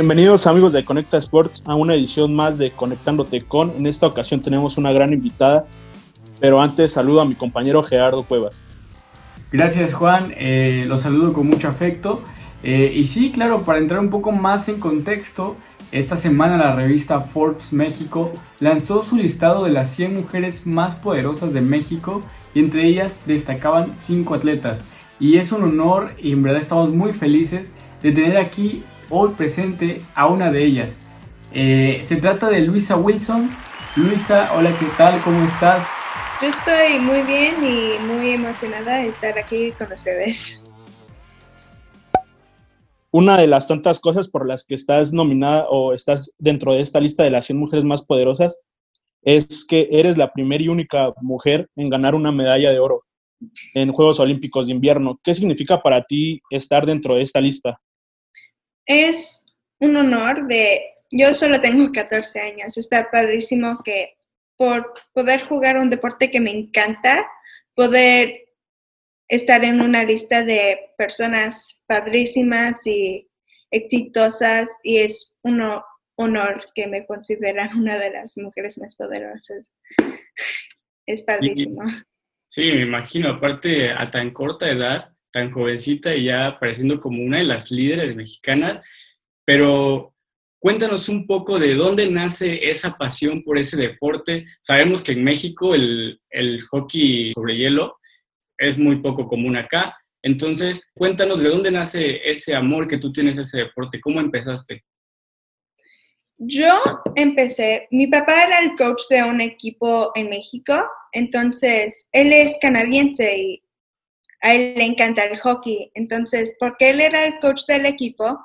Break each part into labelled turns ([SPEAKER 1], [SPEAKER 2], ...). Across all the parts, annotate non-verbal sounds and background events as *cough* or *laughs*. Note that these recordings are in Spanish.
[SPEAKER 1] Bienvenidos amigos de Conecta Sports a una edición más de Conectándote con. En esta ocasión tenemos una gran invitada, pero antes saludo a mi compañero Gerardo Cuevas.
[SPEAKER 2] Gracias Juan, eh, los saludo con mucho afecto. Eh, y sí, claro, para entrar un poco más en contexto, esta semana la revista Forbes México lanzó su listado de las 100 mujeres más poderosas de México y entre ellas destacaban 5 atletas. Y es un honor y en verdad estamos muy felices de tener aquí hoy presente a una de ellas. Eh, se trata de Luisa Wilson. Luisa, hola, ¿qué tal? ¿Cómo estás?
[SPEAKER 3] Yo estoy muy bien y muy emocionada de estar aquí con ustedes.
[SPEAKER 1] Una de las tantas cosas por las que estás nominada o estás dentro de esta lista de las 100 mujeres más poderosas es que eres la primera y única mujer en ganar una medalla de oro en Juegos Olímpicos de Invierno. ¿Qué significa para ti estar dentro de esta lista?
[SPEAKER 3] Es un honor de, yo solo tengo 14 años, está padrísimo que por poder jugar un deporte que me encanta, poder estar en una lista de personas padrísimas y exitosas y es un honor que me consideran una de las mujeres más poderosas. Es padrísimo.
[SPEAKER 2] Sí, me imagino, aparte a tan corta edad, tan jovencita y ya apareciendo como una de las líderes mexicanas, pero cuéntanos un poco de dónde nace esa pasión por ese deporte. Sabemos que en México el, el hockey sobre hielo es muy poco común acá, entonces cuéntanos de dónde nace ese amor que tú tienes a ese deporte, ¿cómo empezaste?
[SPEAKER 3] Yo empecé, mi papá era el coach de un equipo en México, entonces él es canadiense y a él le encanta el hockey. Entonces, porque él era el coach del equipo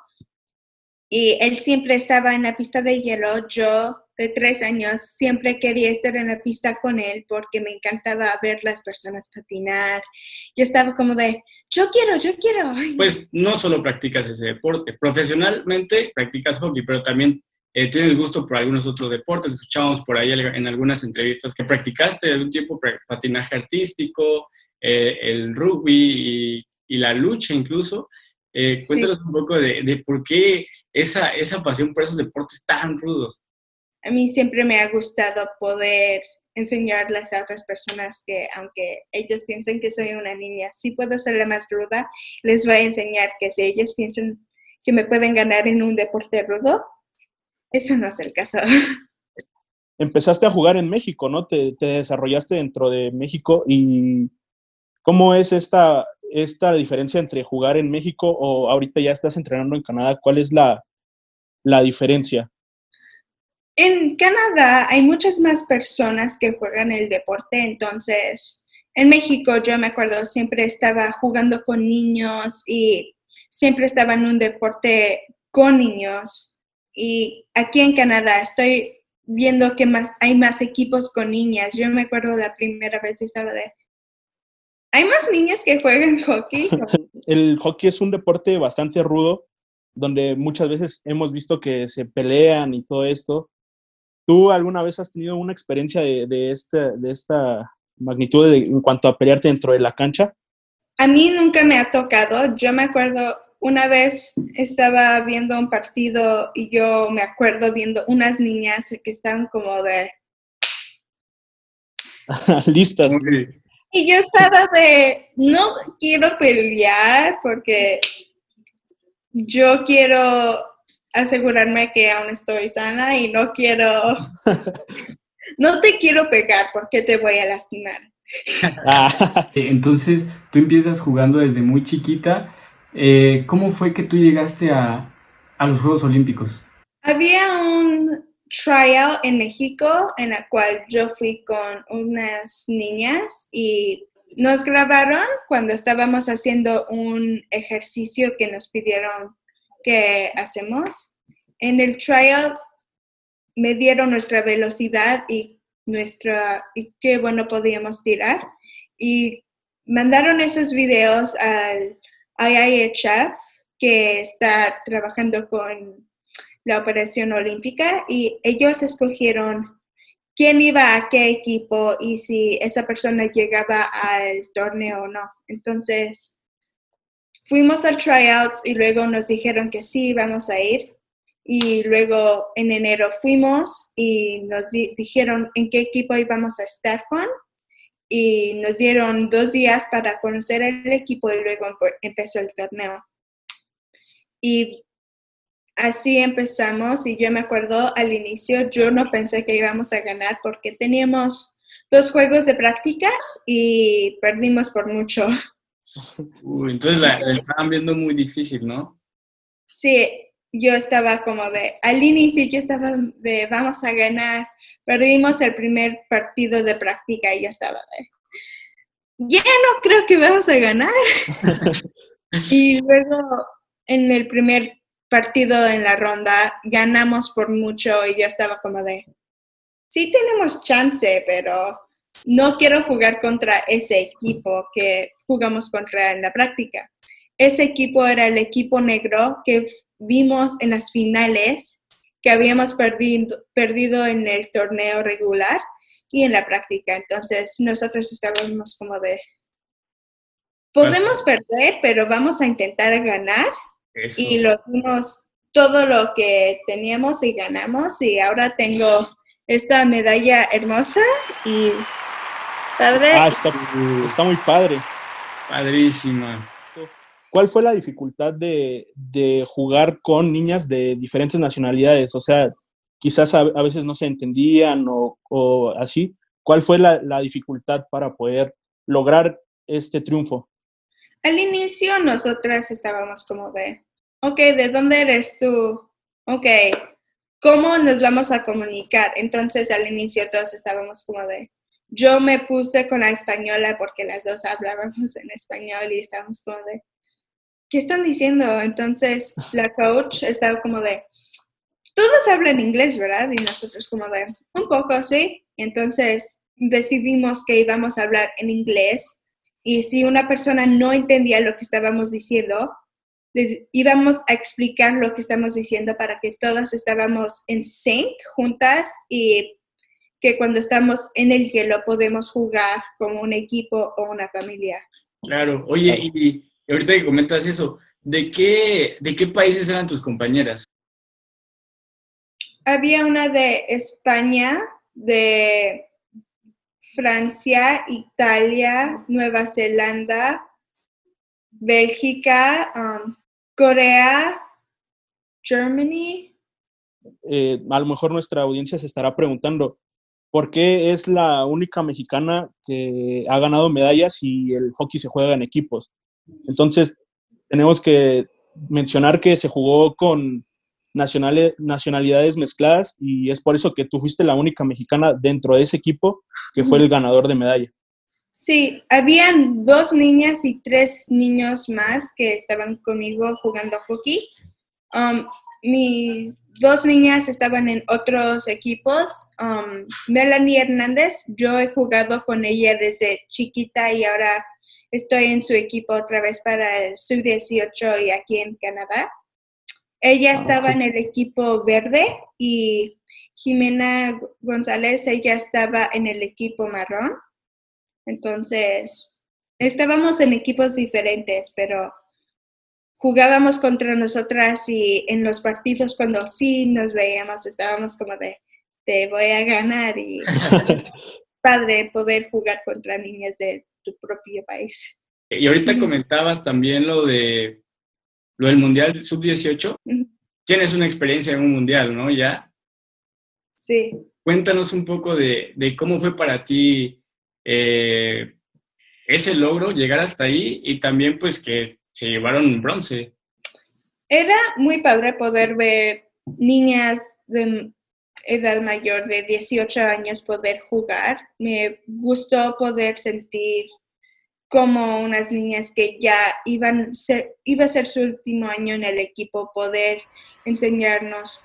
[SPEAKER 3] y él siempre estaba en la pista de hielo, yo de tres años siempre quería estar en la pista con él porque me encantaba ver las personas patinar. Yo estaba como de, yo quiero, yo quiero. *laughs*
[SPEAKER 2] Pues no solo practicas ese deporte, profesionalmente practicas hockey, pero también eh, tienes gusto por algunos otros deportes. Escuchábamos por ahí en algunas entrevistas que practicaste algún tiempo patinaje artístico, eh, el rugby y, la lucha incluso. Eh, cuéntanos un poco de, por qué esa, esa pasión por esos deportes tan rudos.
[SPEAKER 3] A mí siempre me ha gustado poder enseñarles a otras personas que aunque ellos piensen que soy una niña, sí puedo ser la más ruda, les voy a enseñar que si ellos piensan que me pueden ganar en un deporte rudo, eso no es el caso.
[SPEAKER 1] Empezaste a jugar en México, ¿no? Te, te desarrollaste dentro de México y ¿Cómo es esta, esta diferencia entre jugar en México o ahorita ya estás entrenando en Canadá? ¿Cuál es la, la diferencia?
[SPEAKER 3] En Canadá hay muchas más personas que juegan el deporte, entonces en México yo me acuerdo siempre estaba jugando con niños y siempre estaba en un deporte con niños y aquí en Canadá estoy viendo que más hay más equipos con niñas. Yo me acuerdo la primera vez estaba de ¿Hay más niñas que juegan hockey? *laughs*
[SPEAKER 1] el hockey es un deporte bastante rudo, donde muchas veces hemos visto que se pelean y todo esto. ¿Tú alguna vez has tenido una experiencia de, de, este, de esta magnitud en cuanto a pelearte dentro de la cancha?
[SPEAKER 3] A mí nunca me ha tocado. Yo me acuerdo, una vez estaba viendo un partido y yo me acuerdo viendo unas niñas que estaban como de... *laughs*
[SPEAKER 1] listas.
[SPEAKER 3] Y yo estaba de, no quiero pelear porque yo quiero asegurarme que aún estoy sana y no quiero, *laughs* no te quiero pegar porque te voy a lastimar.
[SPEAKER 2] Ah. Entonces, tú empiezas jugando desde muy chiquita. Eh, ¿Cómo fue que tú llegaste a, a los Juegos Olímpicos?
[SPEAKER 3] Había un tryout en México en la cual yo fui con unas niñas y nos grabaron cuando estábamos haciendo un ejercicio que nos pidieron que hacemos. En el tryout me dieron nuestra velocidad y nuestra y qué bueno podíamos tirar y mandaron esos videos al IIHF que está trabajando con la operación olímpica y ellos escogieron quién iba a qué equipo y si esa persona llegaba al torneo o no. Entonces, fuimos al tryouts y luego nos dijeron que sí, vamos a ir. y luego en enero fuimos y nos dijeron en qué equipo íbamos a estar con y nos dieron dos días para conocer el equipo y luego empezó el torneo. Y así empezamos y yo me acuerdo al inicio, yo no pensé que íbamos a ganar porque teníamos dos juegos de prácticas y perdimos por mucho. *laughs*
[SPEAKER 2] entonces la, la estaban viendo muy difícil, ¿no?
[SPEAKER 3] Sí, yo estaba como de, al inicio yo estaba de, vamos a ganar. Perdimos el primer partido de práctica y yo estaba de, ya no creo que vamos a ganar. *laughs* y luego en el primer partido en la ronda ganamos por mucho y yo estaba como de, sí tenemos chance, pero no quiero jugar contra ese equipo que jugamos contra en la práctica. Ese equipo era el equipo negro que vimos en las finales que habíamos perdido, perdido en el torneo regular y en la práctica. Entonces nosotros estábamos como de, podemos perder, pero vamos a intentar ganar. Y lo dimos todo lo que teníamos y ganamos y ahora tengo esta medalla hermosa y padre.
[SPEAKER 1] Ah, está, está muy padre.
[SPEAKER 2] Padrísima.
[SPEAKER 1] ¿Cuál fue la dificultad de, jugar con niñas de diferentes nacionalidades? O sea, quizás a, veces no se entendían o, así. ¿Cuál fue la, dificultad para poder lograr este triunfo?
[SPEAKER 3] Al inicio nosotras estábamos como de, ok, ¿de dónde eres tú? Ok, ¿cómo nos vamos a comunicar? Entonces al inicio todos estábamos como de, yo me puse con la española porque las dos hablábamos en español y estábamos como de, ¿qué están diciendo? Entonces la coach estaba como de, todos hablan inglés, ¿verdad? Y nosotros como de, un poco, sí. Entonces decidimos que íbamos a hablar en inglés y si una persona no entendía lo que estábamos diciendo, les íbamos a explicar lo que estamos diciendo para que todas estábamos en sync juntas y que cuando estamos en el hielo podemos jugar como un equipo o una familia.
[SPEAKER 2] Claro, oye, y y ahorita que comentas eso, ¿de qué, ¿de qué países eran tus compañeras?
[SPEAKER 3] Había una de España, de Francia, Italia, Nueva Zelanda, Bélgica, um, Corea, Germany.
[SPEAKER 1] Eh, a lo mejor nuestra audiencia se estará preguntando, ¿por qué es la única mexicana que ha ganado medallas y el hockey se juega en equipos? Entonces, tenemos que mencionar que se jugó con nacionalidades mezcladas y es por eso que tú fuiste la única mexicana dentro de ese equipo que fue el ganador de medalla.
[SPEAKER 3] Sí, habían dos niñas y tres niños más que estaban conmigo jugando hockey. Um, mis dos niñas estaban en otros equipos. Um, Melanie Hernández, yo he jugado con ella desde chiquita y ahora Estoy en su equipo otra vez para el sub-18 y aquí en Canadá. Ella ah, estaba en el equipo verde y Jimena González, ella estaba en el equipo marrón. Entonces, estábamos en equipos diferentes, pero jugábamos contra nosotras y en los partidos cuando sí nos veíamos estábamos como de, te voy a ganar y *laughs* padre poder jugar contra niñas de tu propio país.
[SPEAKER 2] Y ahorita comentabas también lo de lo del Mundial Sub-18. Tienes una experiencia en un Mundial, ¿no? Ya.
[SPEAKER 3] Sí.
[SPEAKER 2] Cuéntanos un poco de, cómo fue para ti eh, ese logro, llegar hasta ahí y también pues que se llevaron bronce.
[SPEAKER 3] Era muy padre poder ver niñas de edad mayor de 18 años poder jugar. Me gustó poder sentir como unas niñas que ya iban ser, iba a ser su último año en el equipo, poder enseñarnos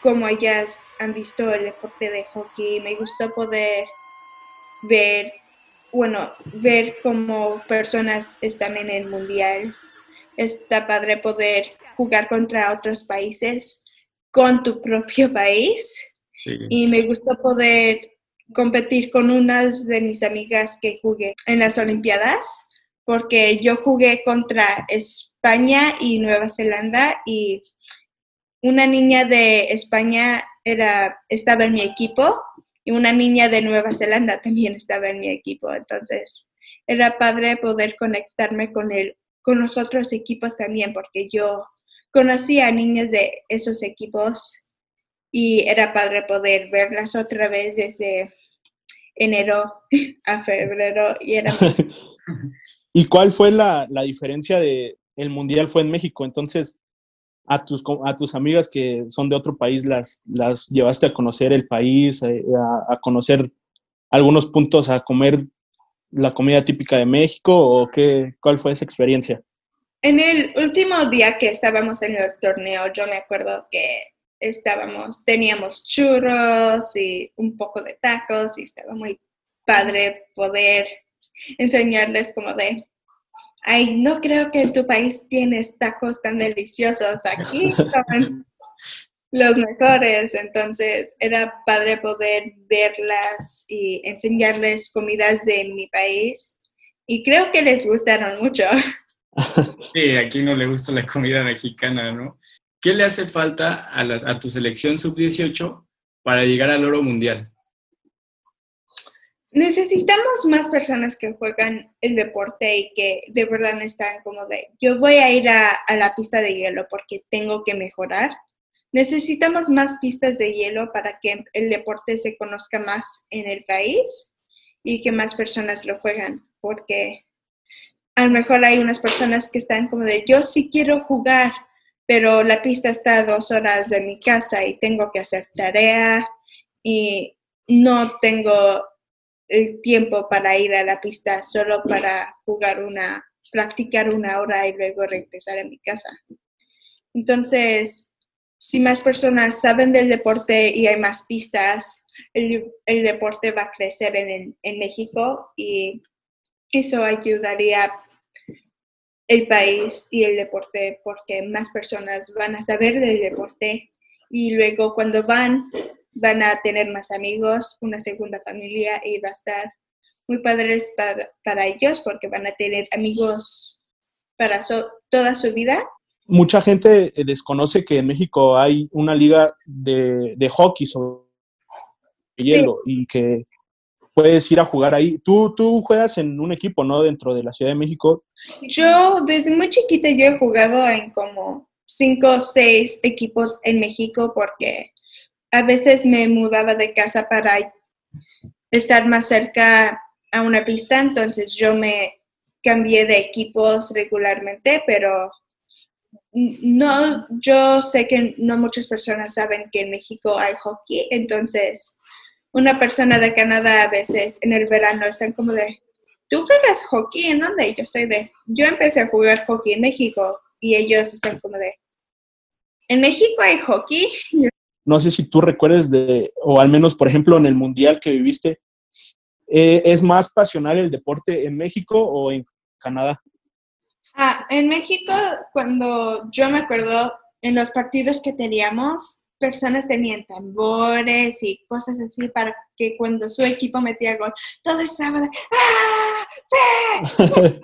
[SPEAKER 3] cómo ellas han visto el deporte de hockey. Me gustó poder ver, bueno, ver cómo personas están en el mundial. Está padre poder jugar contra otros países con tu propio país. Y me gustó poder competir con unas de mis amigas que jugué en las Olimpiadas, porque yo jugué contra España y Nueva Zelanda y una niña de España era, estaba en mi equipo y una niña de Nueva Zelanda también estaba en mi equipo. Entonces, era padre poder conectarme con, el, con los otros equipos también, porque yo conocía a niñas de esos equipos y era padre poder verlas otra vez desde enero *laughs* a febrero y era... *laughs*
[SPEAKER 1] ¿Y cuál fue la, la diferencia de el mundial fue en México? Entonces, a tus, a tus amigas que son de otro país, las, las llevaste a conocer el país, eh, a, a, conocer algunos puntos, a comer la comida típica de México o qué, cuál fue esa experiencia?
[SPEAKER 3] En el último día que estábamos en el torneo, yo me acuerdo que estábamos, teníamos churros y un poco de tacos y estaba muy padre poder enseñarles como de ay, no creo que en tu país tienes tacos tan deliciosos, aquí son los mejores, entonces era padre poder verlas y enseñarles comidas de mi país y creo que les gustaron mucho. *laughs*
[SPEAKER 2] Sí, aquí no le gusta la comida mexicana, ¿no? ¿Qué le hace falta a, la, tu selección sub-18 para llegar al oro mundial?
[SPEAKER 3] necesitamos más personas que juegan el deporte y que de verdad están como de, yo voy a ir a, a, la pista de hielo porque tengo que mejorar. Necesitamos más pistas de hielo para que el deporte se conozca más en el país y que más personas lo juegan, porque a lo mejor hay unas personas que están como de, yo sí quiero jugar, pero la pista está a dos horas de mi casa y tengo que hacer tarea y no tengo el tiempo para ir a la pista solo para jugar una, practicar una hora y luego regresar a mi casa. Entonces, si más personas saben del deporte y hay más pistas, el, el deporte va a crecer en, en México y eso ayudaría el país y el deporte porque más personas van a saber del deporte y luego cuando van van a tener más amigos, una segunda familia y va a estar muy padres para, para ellos porque van a tener amigos para toda su vida.
[SPEAKER 1] Mucha gente eh, desconoce que en México hay una liga de, de hockey sobre hielo sí. y que puedes ir a jugar ahí. Tú, tú juegas en un equipo, ¿no? Dentro de la Ciudad de México.
[SPEAKER 3] Yo desde muy chiquita yo he jugado en como cinco o seis equipos en México porque a veces me mudaba de casa para estar más cerca a una pista, entonces yo me cambié de equipos regularmente, pero no, yo sé que no muchas personas saben que en México hay hockey, entonces una persona de Canadá a veces en el verano están como de, ¿tú juegas hockey en dónde? Y yo estoy de, yo empecé a jugar hockey en México y ellos están como de, ¿en México hay hockey? *laughs*
[SPEAKER 1] no sé si tú recuerdes de, o al menos, por ejemplo, en el mundial que viviste, eh, ¿es más pasional el deporte en México o en Canadá?
[SPEAKER 3] Ah, en México, cuando yo me acuerdo, en los partidos que teníamos, personas tenían tambores y cosas así para que cuando su equipo metía gol, todo estaba de ¡Ah! ¡Sí! *laughs*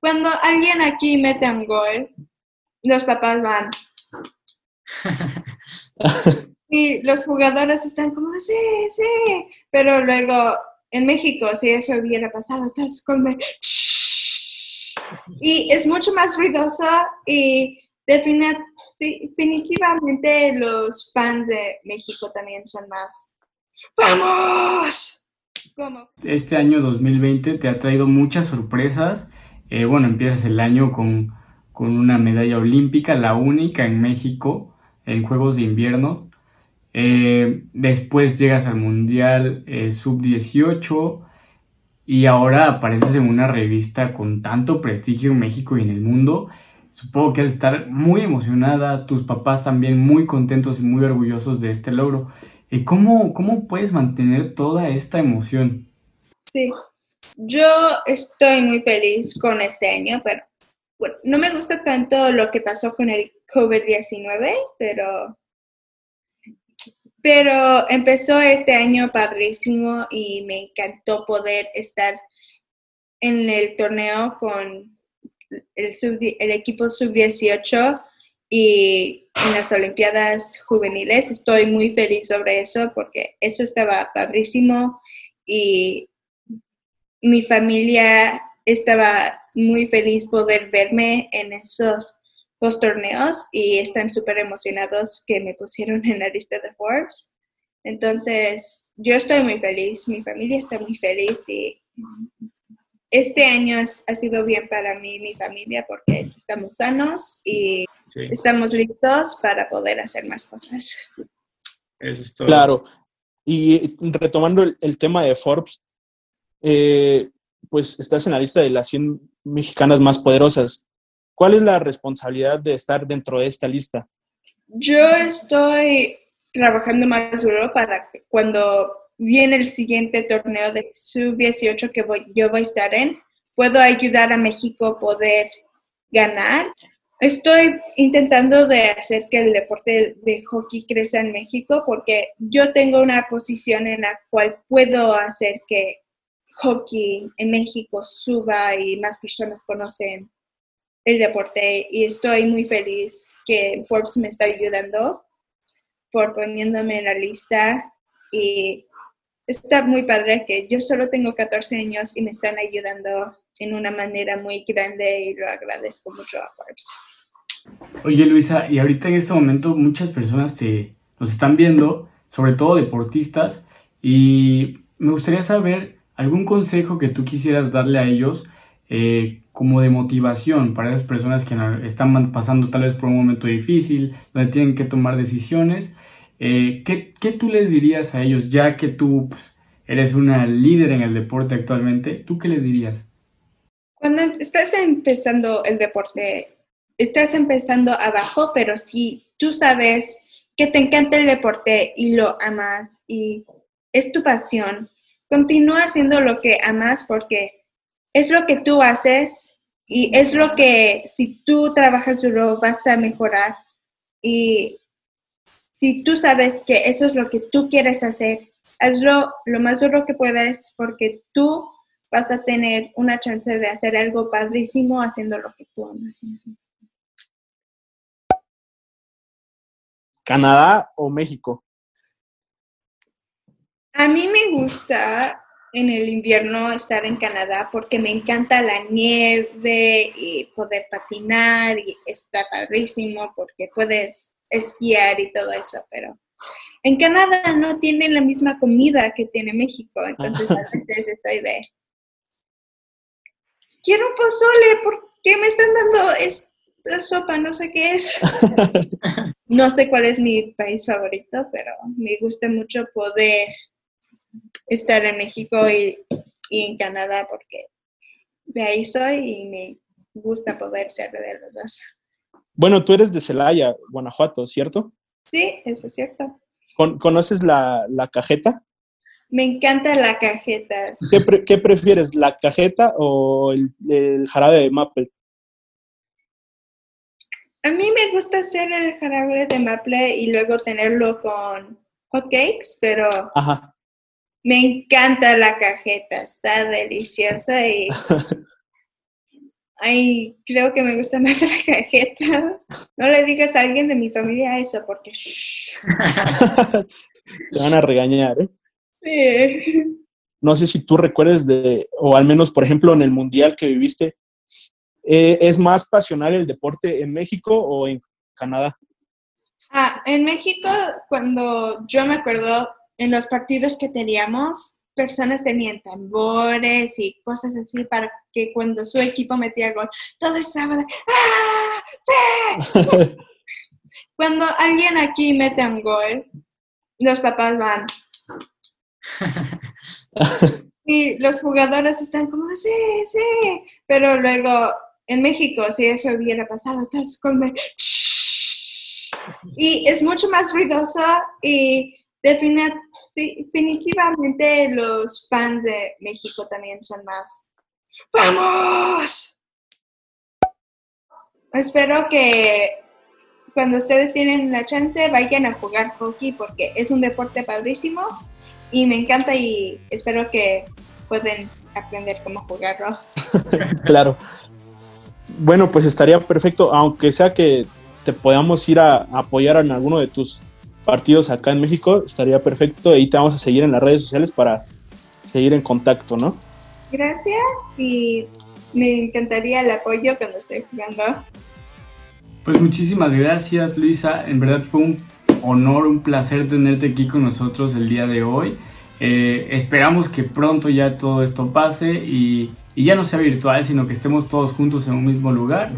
[SPEAKER 3] cuando alguien aquí mete un gol, los papás van *laughs* y los jugadores están como, sí, sí, pero luego en México, si eso hubiera pasado, entonces como, y es mucho más ruidoso y definitivamente los fans de México también son más, ¡vamos!
[SPEAKER 2] ¿Cómo? Este año 2020 te ha traído muchas sorpresas. Eh, bueno, empiezas el año con, con una medalla olímpica, la única en México en Juegos de Invierno. Eh, después llegas al Mundial eh, Sub-18 y ahora apareces en una revista con tanto prestigio en México y en el mundo. Supongo que has de estar muy emocionada, tus papás también muy contentos y muy orgullosos de este logro. Eh, ¿Cómo, ¿Cómo puedes mantener toda esta emoción?
[SPEAKER 3] Sí, yo estoy muy feliz con este año, pero bueno, no me gusta tanto lo que pasó con el COVID-19, pero, pero empezó este año padrísimo y me encantó poder estar en el torneo con el, sub, el equipo sub-18 y en las Olimpiadas juveniles. Estoy muy feliz sobre eso porque eso estaba padrísimo y mi familia estaba muy feliz poder verme en esos dos torneos y están súper emocionados que me pusieron en la lista de Forbes. Entonces, yo estoy muy feliz, mi familia está muy feliz y este año ha sido bien para mí y mi familia porque estamos sanos y estamos listos para poder hacer más cosas.
[SPEAKER 1] Claro. Y retomando el, tema de Forbes, eh, pues estás en la lista de las 100 mexicanas más poderosas. ¿Cuál es la responsabilidad de estar dentro de esta lista?
[SPEAKER 3] Yo estoy trabajando más duro para que cuando viene el siguiente torneo de sub-18 que voy, yo voy a estar en, puedo ayudar a México a poder ganar. Estoy intentando de hacer que el deporte de hockey crezca en México porque yo tengo una posición en la cual puedo hacer que hockey en México suba y más personas conocen el deporte y estoy muy feliz que Forbes me está ayudando por poniéndome en la lista y está muy padre que yo solo tengo 14 años y me están ayudando en una manera muy grande y lo agradezco mucho a Forbes.
[SPEAKER 2] Oye Luisa, y ahorita en este momento muchas personas te nos están viendo, sobre todo deportistas, y me gustaría saber algún consejo que tú quisieras darle a ellos eh, como de motivación para esas personas que están pasando tal vez por un momento difícil, donde tienen que tomar decisiones. Eh, ¿qué, ¿qué, tú les dirías a ellos, ya que tú pues, eres una líder en el deporte actualmente? ¿Tú qué les dirías?
[SPEAKER 3] Cuando estás empezando el deporte, estás empezando abajo, pero si tú sabes que te encanta el deporte y lo amas y es tu pasión, continúa haciendo lo que amas porque es lo que tú haces y es lo que si tú trabajas duro vas a mejorar. Y si tú sabes que eso es lo que tú quieres hacer, hazlo lo más duro que puedas porque tú vas a tener una chance de hacer algo padrísimo haciendo lo que tú amas.
[SPEAKER 1] ¿Canadá o México?
[SPEAKER 3] A mí me gusta en el invierno estar en Canadá porque me encanta la nieve y poder patinar y está padrísimo porque puedes esquiar y todo eso, pero en Canadá no tienen la misma comida que tiene México, entonces a *laughs* veces soy de quiero un pozole, ¿por qué me están dando esta sopa? No sé qué es. *laughs* no sé cuál es mi país favorito, pero me gusta mucho poder estar en México y, en Canadá porque de ahí soy y me gusta poder ser de los dos.
[SPEAKER 1] Bueno, tú eres de Celaya, Guanajuato, ¿cierto?
[SPEAKER 3] Sí, eso es cierto.
[SPEAKER 1] ¿Conoces la, cajeta?
[SPEAKER 3] Me encanta la cajeta.
[SPEAKER 1] ¿Qué, prefieres, la cajeta o el, jarabe de maple?
[SPEAKER 3] A mí me gusta hacer el jarabe de maple y luego tenerlo con hot cakes, pero Ajá. Me encanta la cajeta, está deliciosa y *laughs* ay, creo que me gusta más la cajeta. No le digas a alguien de mi familia eso porque *laughs*
[SPEAKER 1] te van a regañar, ¿eh?
[SPEAKER 3] Sí.
[SPEAKER 1] No sé si tú recuerdes de, o al menos, por ejemplo, en el mundial que viviste, eh, ¿es más pasional el deporte en México o en Canadá?
[SPEAKER 3] Ah, en México, cuando yo me acuerdo, en los partidos que teníamos, personas tenían tambores y cosas así para que cuando su equipo metía gol, todo estaba de ¡Ah! ¡Sí! *laughs* cuando alguien aquí mete un gol, los papás van. *laughs* y los jugadores están como, sí, sí. Pero luego en México, si eso hubiera pasado, todos con... Y es mucho más ruidoso y definitivamente los fans de México también son más ¡Vamos! Espero que cuando ustedes tienen la chance vayan a jugar hockey porque es un deporte padrísimo y me encanta y espero que puedan aprender cómo jugarlo. *laughs*
[SPEAKER 1] claro. Bueno, pues estaría perfecto, aunque sea que te podamos ir a, apoyar en alguno de tus partidos acá en México, estaría perfecto. Ahí te vamos a seguir en las redes sociales para seguir en contacto, ¿no?
[SPEAKER 3] Gracias y me encantaría el apoyo cuando esté jugando.
[SPEAKER 2] Pues muchísimas gracias Luisa, en verdad fue un honor, un placer tenerte aquí con nosotros el día de hoy. Eh, esperamos que pronto ya todo esto pase y, ya no sea virtual, sino que estemos todos juntos en un mismo lugar.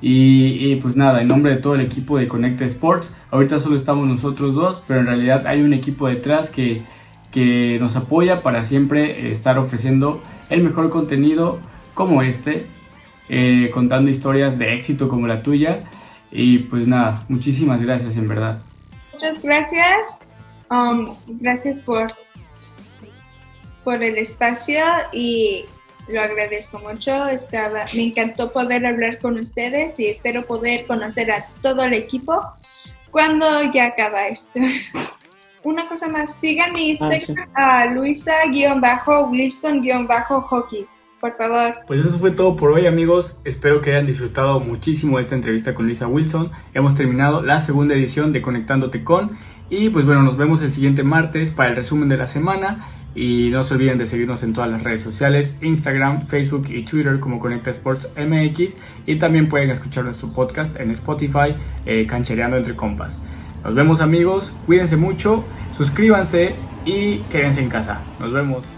[SPEAKER 2] y, pues nada, en nombre de todo el equipo de Conecta Sports, ahorita solo estamos nosotros dos, pero en realidad hay un equipo detrás que, que nos apoya para siempre estar ofreciendo el mejor contenido como este, eh, contando historias de éxito como la tuya. Y pues nada, muchísimas gracias en verdad.
[SPEAKER 3] Muchas gracias. Um, gracias por, por el espacio y lo agradezco mucho. Estaba, me encantó poder hablar con ustedes y espero poder conocer a todo el equipo cuando ya acaba esto. *laughs* Una cosa más, sigan mi ah, Instagram a Luisa-Wilson-Hockey por favor.
[SPEAKER 2] Pues eso fue todo por hoy amigos, espero que hayan disfrutado muchísimo esta entrevista con Lisa Wilson. Hemos terminado la segunda edición de Conectándote con y pues bueno, nos vemos el siguiente martes para el resumen de la semana y no se olviden de seguirnos en todas las redes sociales, Instagram, Facebook y Twitter como Conecta Sports MX y también pueden escuchar nuestro podcast en Spotify, eh, Canchereando entre Compas. Nos vemos amigos, cuídense mucho, suscríbanse y quédense en casa. Nos vemos.